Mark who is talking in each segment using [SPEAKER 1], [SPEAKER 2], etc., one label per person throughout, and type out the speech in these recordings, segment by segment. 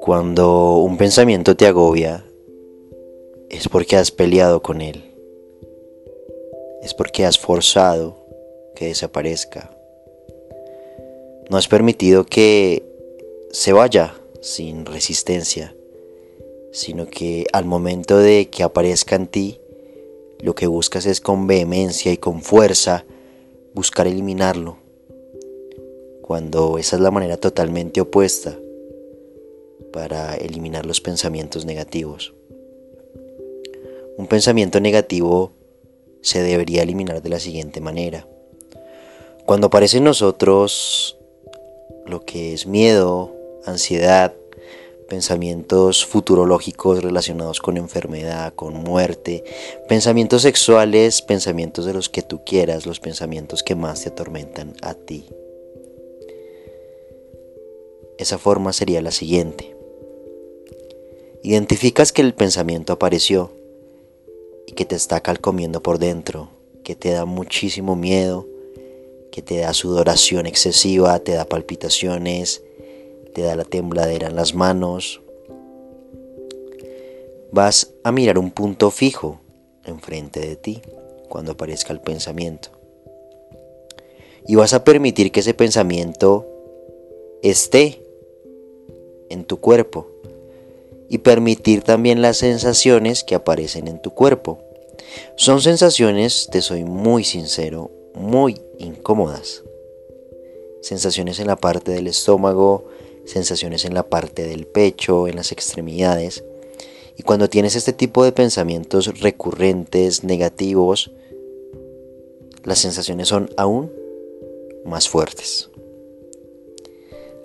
[SPEAKER 1] Cuando un pensamiento te agobia, es porque has peleado con él. Es porque has forzado que desaparezca. No has permitido que se vaya sin resistencia, sino que al momento de que aparezca en ti, lo que buscas es con vehemencia y con fuerza buscar eliminarlo, cuando esa es la manera totalmente opuesta para eliminar los pensamientos negativos. Un pensamiento negativo se debería eliminar de la siguiente manera. Cuando aparece en nosotros lo que es miedo, ansiedad, pensamientos futurológicos relacionados con enfermedad, con muerte, pensamientos sexuales, pensamientos de los que tú quieras, los pensamientos que más te atormentan a ti. Esa forma sería la siguiente. Identificas que el pensamiento apareció y que te está calcomiendo por dentro, que te da muchísimo miedo, que te da sudoración excesiva, te da palpitaciones, te da la tembladera en las manos. Vas a mirar un punto fijo enfrente de ti cuando aparezca el pensamiento. Y vas a permitir que ese pensamiento esté en tu cuerpo y permitir también las sensaciones que aparecen en tu cuerpo. Son sensaciones, te soy muy sincero, muy incómodas. Sensaciones en la parte del estómago, sensaciones en la parte del pecho, en las extremidades. Y cuando tienes este tipo de pensamientos recurrentes, negativos, las sensaciones son aún más fuertes.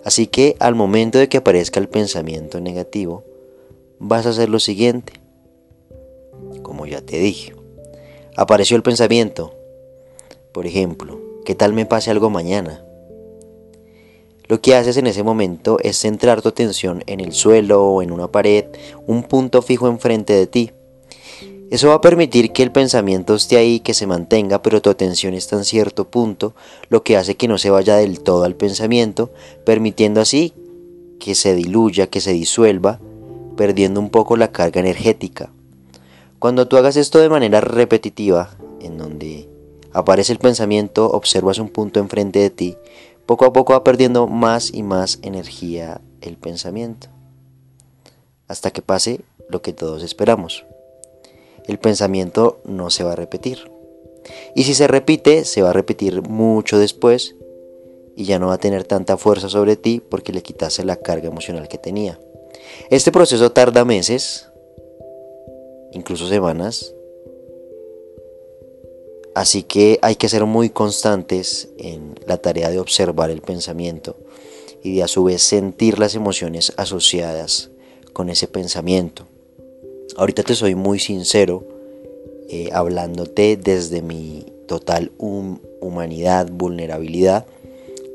[SPEAKER 1] Así que al momento de que aparezca el pensamiento negativo, vas a hacer lo siguiente. Como ya te dije, apareció el pensamiento. Por ejemplo, ¿qué tal me pase algo mañana? Lo que haces en ese momento es centrar tu atención en el suelo o en una pared, un punto fijo enfrente de ti. Eso va a permitir que el pensamiento esté ahí, que se mantenga, pero tu atención está en cierto punto, lo que hace que no se vaya del todo al pensamiento, permitiendo así que se diluya, que se disuelva perdiendo un poco la carga energética. Cuando tú hagas esto de manera repetitiva, en donde aparece el pensamiento, observas un punto enfrente de ti, poco a poco va perdiendo más y más energía el pensamiento, hasta que pase lo que todos esperamos. El pensamiento no se va a repetir. Y si se repite, se va a repetir mucho después y ya no va a tener tanta fuerza sobre ti porque le quitaste la carga emocional que tenía. Este proceso tarda meses, incluso semanas, así que hay que ser muy constantes en la tarea de observar el pensamiento y de a su vez sentir las emociones asociadas con ese pensamiento. Ahorita te soy muy sincero, eh, hablándote desde mi total humanidad, vulnerabilidad.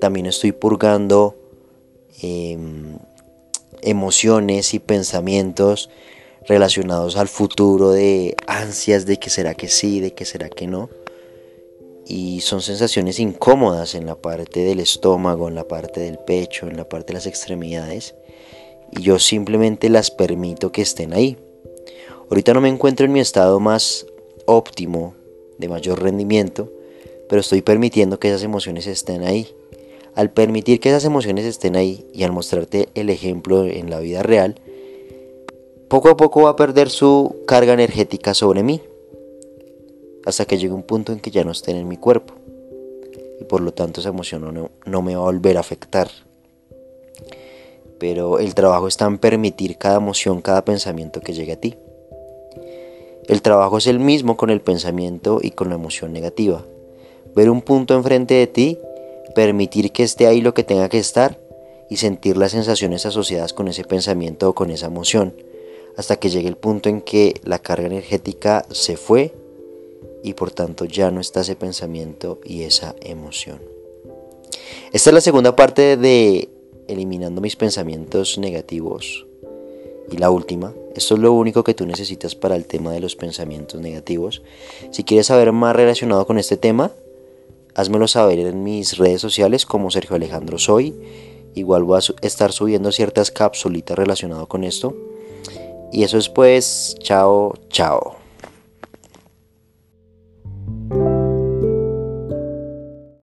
[SPEAKER 1] También estoy purgando em, emociones y pensamientos relacionados al futuro de ansias de que será que sí, de que será que no. Y son sensaciones incómodas en la parte del estómago, en la parte del pecho, en la parte de las extremidades. Y yo simplemente las permito que estén ahí. Ahorita no me encuentro en mi estado más óptimo, de mayor rendimiento, pero estoy permitiendo que esas emociones estén ahí. Al permitir que esas emociones estén ahí y al mostrarte el ejemplo en la vida real, poco a poco va a perder su carga energética sobre mí, hasta que llegue un punto en que ya no estén en mi cuerpo, y por lo tanto esa emoción no, no me va a volver a afectar. Pero el trabajo está en permitir cada emoción, cada pensamiento que llegue a ti. El trabajo es el mismo con el pensamiento y con la emoción negativa. Ver un punto enfrente de ti permitir que esté ahí lo que tenga que estar y sentir las sensaciones asociadas con ese pensamiento o con esa emoción, hasta que llegue el punto en que la carga energética se fue y por tanto ya no está ese pensamiento y esa emoción. Esta es la segunda parte de eliminando mis pensamientos negativos. Y la última, esto es lo único que tú necesitas para el tema de los pensamientos negativos. Si quieres saber más relacionado con este tema, házmelo saber en mis redes sociales como Sergio Alejandro Soy. Igual voy a estar subiendo ciertas capsulitas relacionadas con esto. Y eso es pues, chao, chao.